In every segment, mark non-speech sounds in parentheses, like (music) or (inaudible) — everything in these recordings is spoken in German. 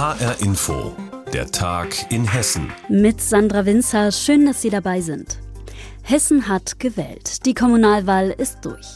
HR Info, der Tag in Hessen. Mit Sandra Winzer, schön, dass Sie dabei sind. Hessen hat gewählt. Die Kommunalwahl ist durch.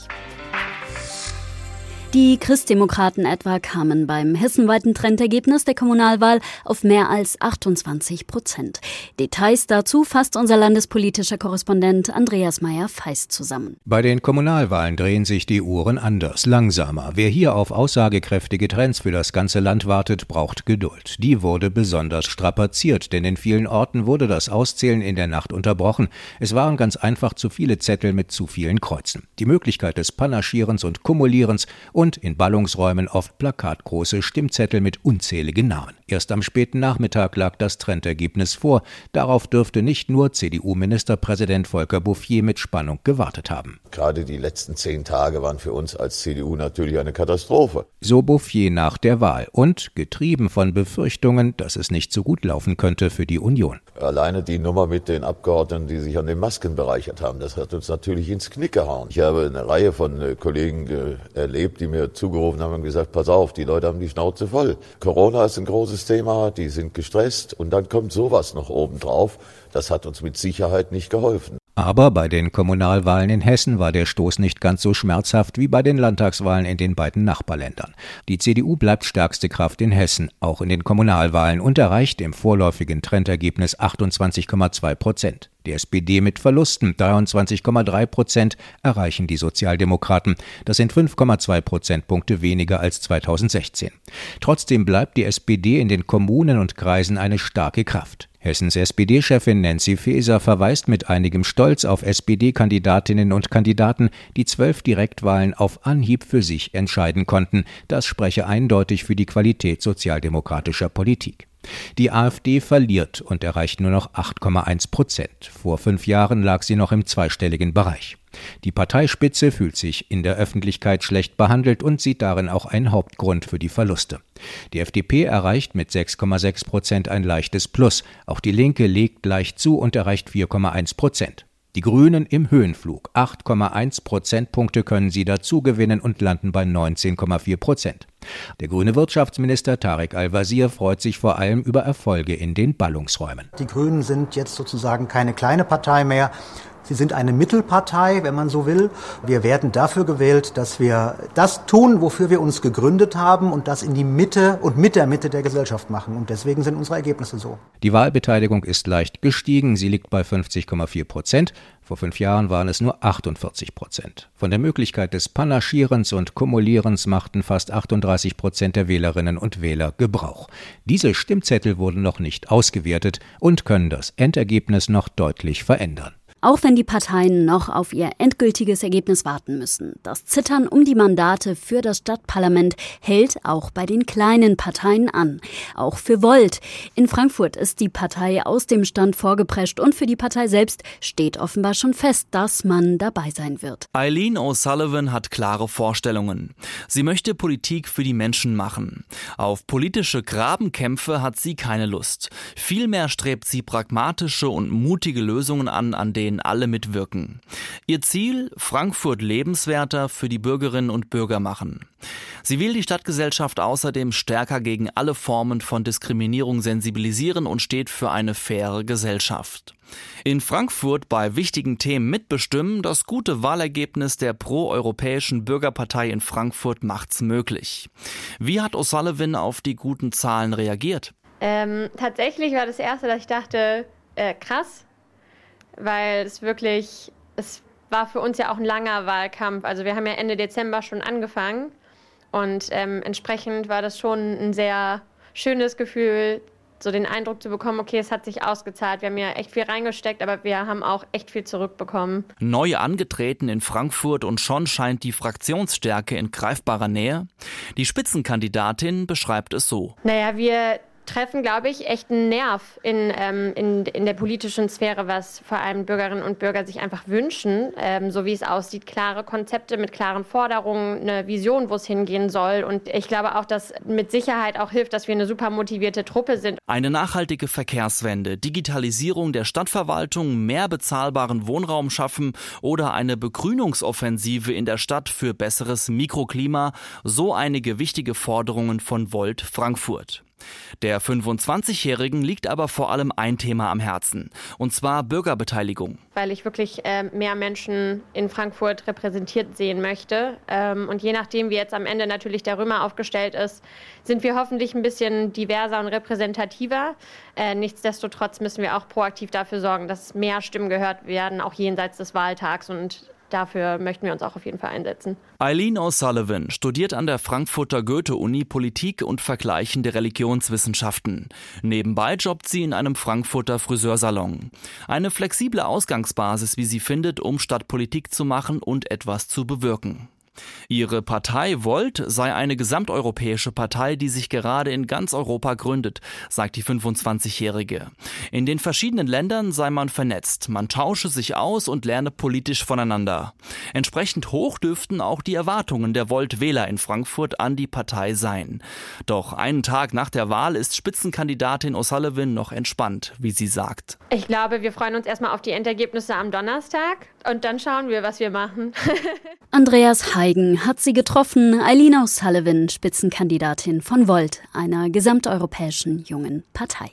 Die Christdemokraten etwa kamen beim hessenweiten Trendergebnis der Kommunalwahl auf mehr als 28 Prozent. Details dazu fasst unser landespolitischer Korrespondent Andreas Meyer-Feist zusammen. Bei den Kommunalwahlen drehen sich die Uhren anders, langsamer. Wer hier auf aussagekräftige Trends für das ganze Land wartet, braucht Geduld. Die wurde besonders strapaziert, denn in vielen Orten wurde das Auszählen in der Nacht unterbrochen. Es waren ganz einfach zu viele Zettel mit zu vielen Kreuzen. Die Möglichkeit des Panaschierens und Kumulierens und und in Ballungsräumen oft plakatgroße Stimmzettel mit unzähligen Namen. Erst am späten Nachmittag lag das Trendergebnis vor. Darauf dürfte nicht nur CDU-Ministerpräsident Volker Bouffier mit Spannung gewartet haben. Gerade die letzten zehn Tage waren für uns als CDU natürlich eine Katastrophe. So Bouffier nach der Wahl und getrieben von Befürchtungen, dass es nicht so gut laufen könnte für die Union. Alleine die Nummer mit den Abgeordneten, die sich an den Masken bereichert haben, das hat uns natürlich ins Knick gehauen. Ich habe eine Reihe von äh, Kollegen äh, erlebt, die mir zugerufen haben und gesagt, pass auf, die Leute haben die Schnauze voll. Corona ist ein großes Thema, die sind gestresst und dann kommt sowas noch oben drauf. Das hat uns mit Sicherheit nicht geholfen. Aber bei den Kommunalwahlen in Hessen war der Stoß nicht ganz so schmerzhaft wie bei den Landtagswahlen in den beiden Nachbarländern. Die CDU bleibt stärkste Kraft in Hessen, auch in den Kommunalwahlen, und erreicht im vorläufigen Trendergebnis 28,2 Prozent. Die SPD mit Verlusten 23,3 Prozent erreichen die Sozialdemokraten. Das sind 5,2 Prozentpunkte weniger als 2016. Trotzdem bleibt die SPD in den Kommunen und Kreisen eine starke Kraft. Hessens SPD-Chefin Nancy Faeser verweist mit einigem Stolz auf SPD-Kandidatinnen und Kandidaten, die zwölf Direktwahlen auf Anhieb für sich entscheiden konnten. Das spreche eindeutig für die Qualität sozialdemokratischer Politik. Die AfD verliert und erreicht nur noch 8,1 Prozent. Vor fünf Jahren lag sie noch im zweistelligen Bereich. Die Parteispitze fühlt sich in der Öffentlichkeit schlecht behandelt und sieht darin auch einen Hauptgrund für die Verluste. Die FDP erreicht mit 6,6 Prozent ein leichtes Plus. Auch die Linke legt leicht zu und erreicht 4,1 Prozent. Die Grünen im Höhenflug. 8,1 Prozentpunkte können sie dazu gewinnen und landen bei 19,4 Prozent. Der grüne Wirtschaftsminister Tarek Al-Wazir freut sich vor allem über Erfolge in den Ballungsräumen. Die Grünen sind jetzt sozusagen keine kleine Partei mehr, Sie sind eine Mittelpartei, wenn man so will. Wir werden dafür gewählt, dass wir das tun, wofür wir uns gegründet haben und das in die Mitte und mit der Mitte der Gesellschaft machen. Und deswegen sind unsere Ergebnisse so. Die Wahlbeteiligung ist leicht gestiegen. Sie liegt bei 50,4 Prozent. Vor fünf Jahren waren es nur 48 Prozent. Von der Möglichkeit des Panaschierens und Kumulierens machten fast 38 Prozent der Wählerinnen und Wähler Gebrauch. Diese Stimmzettel wurden noch nicht ausgewertet und können das Endergebnis noch deutlich verändern auch wenn die Parteien noch auf ihr endgültiges Ergebnis warten müssen. Das Zittern um die Mandate für das Stadtparlament hält auch bei den kleinen Parteien an. Auch für Volt. In Frankfurt ist die Partei aus dem Stand vorgeprescht und für die Partei selbst steht offenbar schon fest, dass man dabei sein wird. Eileen O'Sullivan hat klare Vorstellungen. Sie möchte Politik für die Menschen machen. Auf politische Grabenkämpfe hat sie keine Lust. Vielmehr strebt sie pragmatische und mutige Lösungen an, an denen denen alle mitwirken. Ihr Ziel, Frankfurt lebenswerter für die Bürgerinnen und Bürger machen. Sie will die Stadtgesellschaft außerdem stärker gegen alle Formen von Diskriminierung sensibilisieren und steht für eine faire Gesellschaft. In Frankfurt bei wichtigen Themen mitbestimmen, das gute Wahlergebnis der pro-europäischen Bürgerpartei in Frankfurt macht's möglich. Wie hat O'Sullivan auf die guten Zahlen reagiert? Ähm, tatsächlich war das erste, dass ich dachte, äh, krass, weil es wirklich, es war für uns ja auch ein langer Wahlkampf. Also wir haben ja Ende Dezember schon angefangen und ähm, entsprechend war das schon ein sehr schönes Gefühl, so den Eindruck zu bekommen, okay, es hat sich ausgezahlt. Wir haben ja echt viel reingesteckt, aber wir haben auch echt viel zurückbekommen. Neu angetreten in Frankfurt und schon scheint die Fraktionsstärke in greifbarer Nähe. Die Spitzenkandidatin beschreibt es so. Naja, wir treffen, glaube ich, echt einen Nerv in, ähm, in, in der politischen Sphäre, was vor allem Bürgerinnen und Bürger sich einfach wünschen, ähm, so wie es aussieht. Klare Konzepte mit klaren Forderungen, eine Vision, wo es hingehen soll. Und ich glaube auch, dass mit Sicherheit auch hilft, dass wir eine super motivierte Truppe sind. Eine nachhaltige Verkehrswende, Digitalisierung der Stadtverwaltung, mehr bezahlbaren Wohnraum schaffen oder eine Begrünungsoffensive in der Stadt für besseres Mikroklima, so einige wichtige Forderungen von Volt Frankfurt. Der 25-Jährigen liegt aber vor allem ein Thema am Herzen, und zwar Bürgerbeteiligung. Weil ich wirklich äh, mehr Menschen in Frankfurt repräsentiert sehen möchte. Ähm, und je nachdem, wie jetzt am Ende natürlich der Römer aufgestellt ist, sind wir hoffentlich ein bisschen diverser und repräsentativer. Äh, nichtsdestotrotz müssen wir auch proaktiv dafür sorgen, dass mehr Stimmen gehört werden, auch jenseits des Wahltags. Und dafür möchten wir uns auch auf jeden Fall einsetzen. Eileen O'Sullivan studiert an der Frankfurter Goethe-Uni Politik und vergleichende Religionswissenschaften. Nebenbei jobbt sie in einem Frankfurter Friseursalon. Eine flexible Ausgangsbasis, wie sie findet, um statt Politik zu machen und etwas zu bewirken. Ihre Partei Volt sei eine gesamteuropäische Partei, die sich gerade in ganz Europa gründet, sagt die 25-Jährige. In den verschiedenen Ländern sei man vernetzt, man tausche sich aus und lerne politisch voneinander. Entsprechend hoch dürften auch die Erwartungen der Volt-Wähler in Frankfurt an die Partei sein. Doch einen Tag nach der Wahl ist Spitzenkandidatin O'Sullivan noch entspannt, wie sie sagt. Ich glaube, wir freuen uns erstmal auf die Endergebnisse am Donnerstag und dann schauen wir, was wir machen. (laughs) Andreas Heigen hat sie getroffen, Eileen O'Sullivan, Spitzenkandidatin von Volt, einer gesamteuropäischen jungen Partei.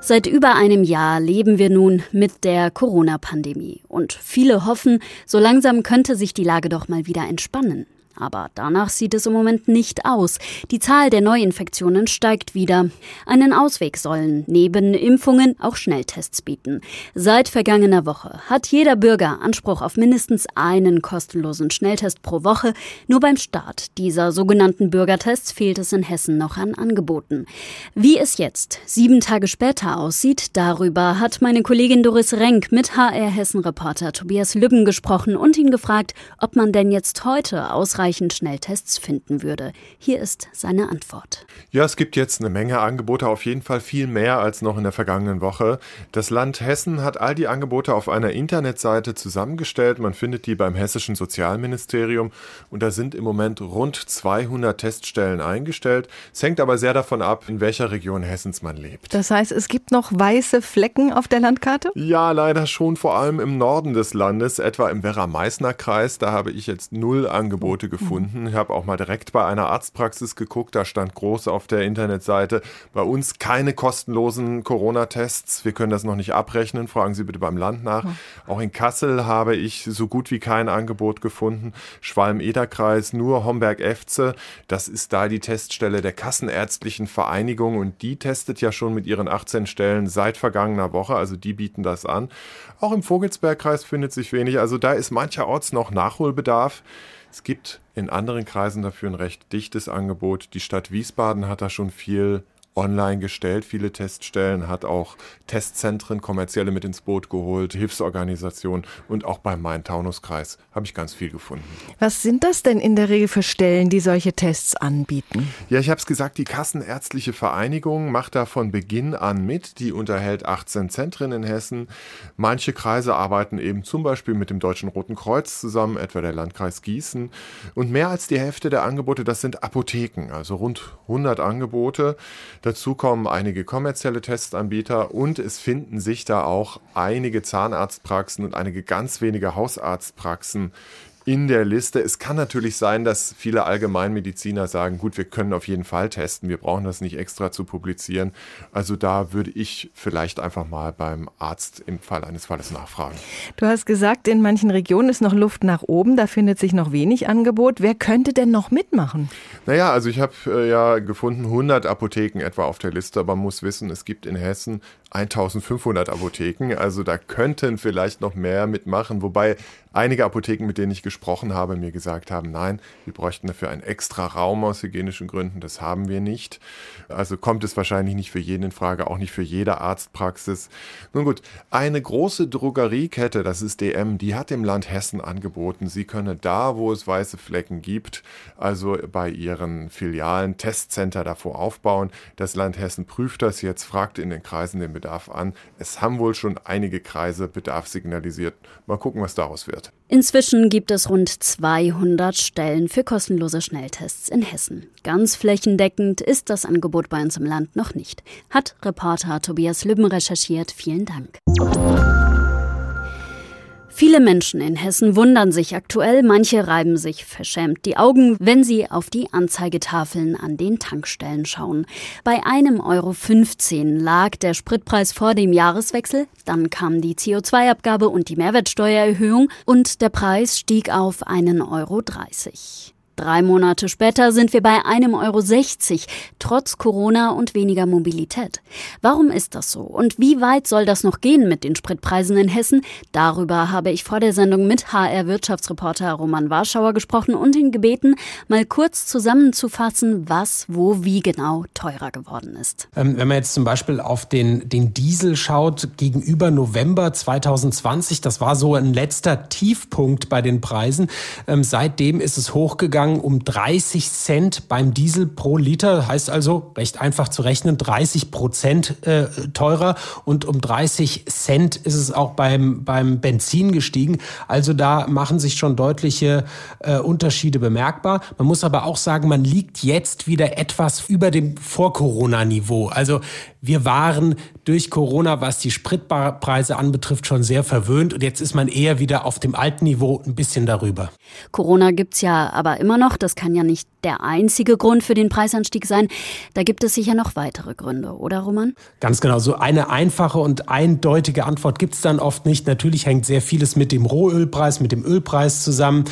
Seit über einem Jahr leben wir nun mit der Corona-Pandemie und viele hoffen, so langsam könnte sich die Lage doch mal wieder entspannen. Aber danach sieht es im Moment nicht aus. Die Zahl der Neuinfektionen steigt wieder. Einen Ausweg sollen neben Impfungen auch Schnelltests bieten. Seit vergangener Woche hat jeder Bürger Anspruch auf mindestens einen kostenlosen Schnelltest pro Woche. Nur beim Start dieser sogenannten Bürgertests fehlt es in Hessen noch an Angeboten. Wie es jetzt, sieben Tage später aussieht, darüber hat meine Kollegin Doris Renk mit HR Hessen-Reporter Tobias Lübben gesprochen und ihn gefragt, ob man denn jetzt heute ausreichend ausreichend Schnelltests finden würde. Hier ist seine Antwort. Ja, es gibt jetzt eine Menge Angebote, auf jeden Fall viel mehr als noch in der vergangenen Woche. Das Land Hessen hat all die Angebote auf einer Internetseite zusammengestellt. Man findet die beim Hessischen Sozialministerium und da sind im Moment rund 200 Teststellen eingestellt. Es hängt aber sehr davon ab, in welcher Region Hessens man lebt. Das heißt, es gibt noch weiße Flecken auf der Landkarte? Ja, leider schon, vor allem im Norden des Landes, etwa im Werra-Meißner-Kreis. Da habe ich jetzt null Angebote gefunden. Ich habe auch mal direkt bei einer Arztpraxis geguckt, da stand groß auf der Internetseite, bei uns keine kostenlosen Corona-Tests. Wir können das noch nicht abrechnen, fragen Sie bitte beim Land nach. Auch in Kassel habe ich so gut wie kein Angebot gefunden. Schwalm-Eder-Kreis, nur Homberg-Efze, das ist da die Teststelle der Kassenärztlichen Vereinigung und die testet ja schon mit ihren 18 Stellen seit vergangener Woche, also die bieten das an. Auch im Vogelsbergkreis findet sich wenig, also da ist mancherorts noch Nachholbedarf. Es gibt in anderen Kreisen dafür ein recht dichtes Angebot. Die Stadt Wiesbaden hat da schon viel online gestellt, viele Teststellen, hat auch Testzentren, kommerzielle mit ins Boot geholt, Hilfsorganisationen und auch beim Main-Taunus-Kreis habe ich ganz viel gefunden. Was sind das denn in der Regel für Stellen, die solche Tests anbieten? Ja, ich habe es gesagt, die Kassenärztliche Vereinigung macht da von Beginn an mit. Die unterhält 18 Zentren in Hessen. Manche Kreise arbeiten eben zum Beispiel mit dem Deutschen Roten Kreuz zusammen, etwa der Landkreis Gießen. Und mehr als die Hälfte der Angebote, das sind Apotheken, also rund 100 Angebote. Dazu kommen einige kommerzielle Testanbieter und es finden sich da auch einige Zahnarztpraxen und einige ganz wenige Hausarztpraxen in der Liste. Es kann natürlich sein, dass viele Allgemeinmediziner sagen, gut, wir können auf jeden Fall testen, wir brauchen das nicht extra zu publizieren. Also da würde ich vielleicht einfach mal beim Arzt im Fall eines Falles nachfragen. Du hast gesagt, in manchen Regionen ist noch Luft nach oben, da findet sich noch wenig Angebot. Wer könnte denn noch mitmachen? Naja, also ich habe äh, ja gefunden 100 Apotheken etwa auf der Liste, aber man muss wissen, es gibt in Hessen 1500 Apotheken, also da könnten vielleicht noch mehr mitmachen, wobei einige Apotheken, mit denen ich gesprochen habe, mir gesagt haben, nein, wir bräuchten dafür einen extra Raum aus hygienischen Gründen, das haben wir nicht. Also kommt es wahrscheinlich nicht für jeden in Frage, auch nicht für jede Arztpraxis. Nun gut, eine große Drogeriekette, das ist DM, die hat dem Land Hessen angeboten, sie könne da, wo es weiße Flecken gibt, also bei ihren Filialen Testcenter davor aufbauen. Das Land Hessen prüft das jetzt, fragt in den Kreisen den Bedarf an. Es haben wohl schon einige Kreise Bedarf signalisiert. Mal gucken, was daraus wird. Inzwischen gibt es rund 200 Stellen für kostenlose Schnelltests in Hessen. Ganz flächendeckend ist das Angebot bei uns im Land noch nicht, hat Reporter Tobias Lübben recherchiert. Vielen Dank. Viele Menschen in Hessen wundern sich aktuell, manche reiben sich verschämt die Augen, wenn sie auf die Anzeigetafeln an den Tankstellen schauen. Bei einem Euro 15 lag der Spritpreis vor dem Jahreswechsel, dann kam die CO2-Abgabe und die Mehrwertsteuererhöhung und der Preis stieg auf einen Euro 30. Drei Monate später sind wir bei einem Euro 60, trotz Corona und weniger Mobilität. Warum ist das so? Und wie weit soll das noch gehen mit den Spritpreisen in Hessen? Darüber habe ich vor der Sendung mit HR-Wirtschaftsreporter Roman Warschauer gesprochen und ihn gebeten, mal kurz zusammenzufassen, was, wo, wie genau teurer geworden ist. Ähm, wenn man jetzt zum Beispiel auf den, den Diesel schaut, gegenüber November 2020, das war so ein letzter Tiefpunkt bei den Preisen. Ähm, seitdem ist es hochgegangen gegangen um 30 Cent beim Diesel pro Liter. Heißt also, recht einfach zu rechnen, 30 Prozent äh, teurer. Und um 30 Cent ist es auch beim, beim Benzin gestiegen. Also da machen sich schon deutliche äh, Unterschiede bemerkbar. Man muss aber auch sagen, man liegt jetzt wieder etwas über dem Vor-Corona-Niveau. Also wir waren durch Corona, was die Spritpreise anbetrifft, schon sehr verwöhnt und jetzt ist man eher wieder auf dem alten Niveau ein bisschen darüber. Corona gibt's ja aber immer noch. Das kann ja nicht der einzige Grund für den Preisanstieg sein. Da gibt es sicher noch weitere Gründe, oder Roman? Ganz genau. So eine einfache und eindeutige Antwort gibt's dann oft nicht. Natürlich hängt sehr vieles mit dem Rohölpreis, mit dem Ölpreis zusammen.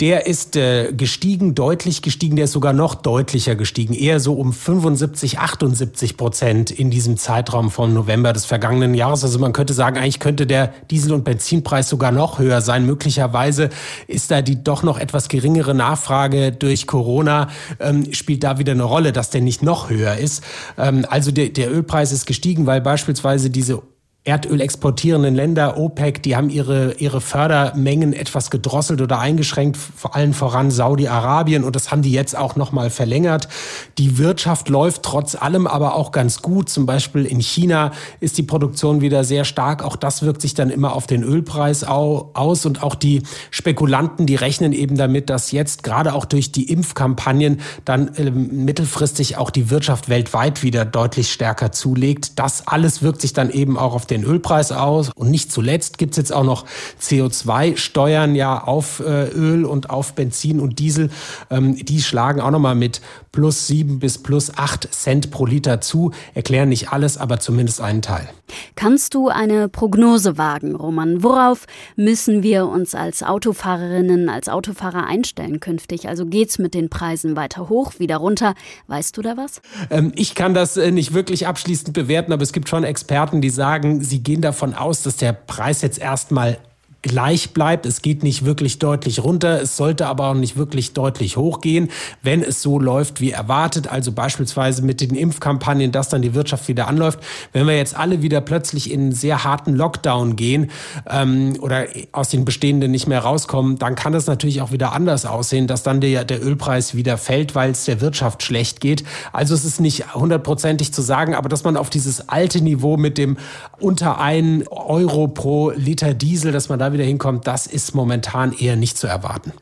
Der ist äh, gestiegen, deutlich gestiegen. Der ist sogar noch deutlicher gestiegen. Eher so um 75, 78 Prozent in diesem Zeitraum vom November des vergangenen Jahres. Also man könnte sagen, eigentlich könnte der Diesel- und Benzinpreis sogar noch höher sein. Möglicherweise ist da die doch noch etwas geringere Nachfrage durch Corona, ähm, spielt da wieder eine Rolle, dass der nicht noch höher ist. Ähm, also der, der Ölpreis ist gestiegen, weil beispielsweise diese Erdöl exportierenden Länder, OPEC, die haben ihre, ihre Fördermengen etwas gedrosselt oder eingeschränkt, vor allem voran Saudi-Arabien und das haben die jetzt auch nochmal verlängert. Die Wirtschaft läuft trotz allem aber auch ganz gut. Zum Beispiel in China ist die Produktion wieder sehr stark. Auch das wirkt sich dann immer auf den Ölpreis aus und auch die Spekulanten, die rechnen eben damit, dass jetzt gerade auch durch die Impfkampagnen dann äh, mittelfristig auch die Wirtschaft weltweit wieder deutlich stärker zulegt. Das alles wirkt sich dann eben auch auf den Ölpreis aus. Und nicht zuletzt gibt es jetzt auch noch CO2-Steuern ja auf äh, Öl und auf Benzin und Diesel. Ähm, die schlagen auch nochmal mit plus sieben bis plus acht Cent pro Liter zu. Erklären nicht alles, aber zumindest einen Teil. Kannst du eine Prognose wagen, Roman? Worauf müssen wir uns als Autofahrerinnen, als Autofahrer einstellen künftig? Also geht's mit den Preisen weiter hoch, wieder runter? Weißt du da was? Ähm, ich kann das äh, nicht wirklich abschließend bewerten, aber es gibt schon Experten, die sagen, sie gehen davon aus, dass der Preis jetzt erstmal gleich bleibt. Es geht nicht wirklich deutlich runter, es sollte aber auch nicht wirklich deutlich hochgehen, wenn es so läuft wie erwartet. Also beispielsweise mit den Impfkampagnen, dass dann die Wirtschaft wieder anläuft. Wenn wir jetzt alle wieder plötzlich in einen sehr harten Lockdown gehen ähm, oder aus den bestehenden nicht mehr rauskommen, dann kann das natürlich auch wieder anders aussehen, dass dann der, der Ölpreis wieder fällt, weil es der Wirtschaft schlecht geht. Also es ist nicht hundertprozentig zu sagen, aber dass man auf dieses alte Niveau mit dem unter ein Euro pro Liter Diesel, dass man wieder hinkommt, das ist momentan eher nicht zu erwarten.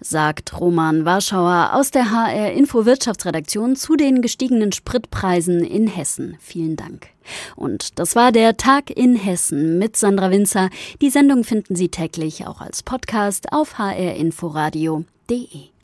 Sagt Roman Warschauer aus der HR Info Wirtschaftsredaktion zu den gestiegenen Spritpreisen in Hessen. Vielen Dank. Und das war der Tag in Hessen mit Sandra Winzer. Die Sendung finden Sie täglich auch als Podcast auf hrinforadio.de.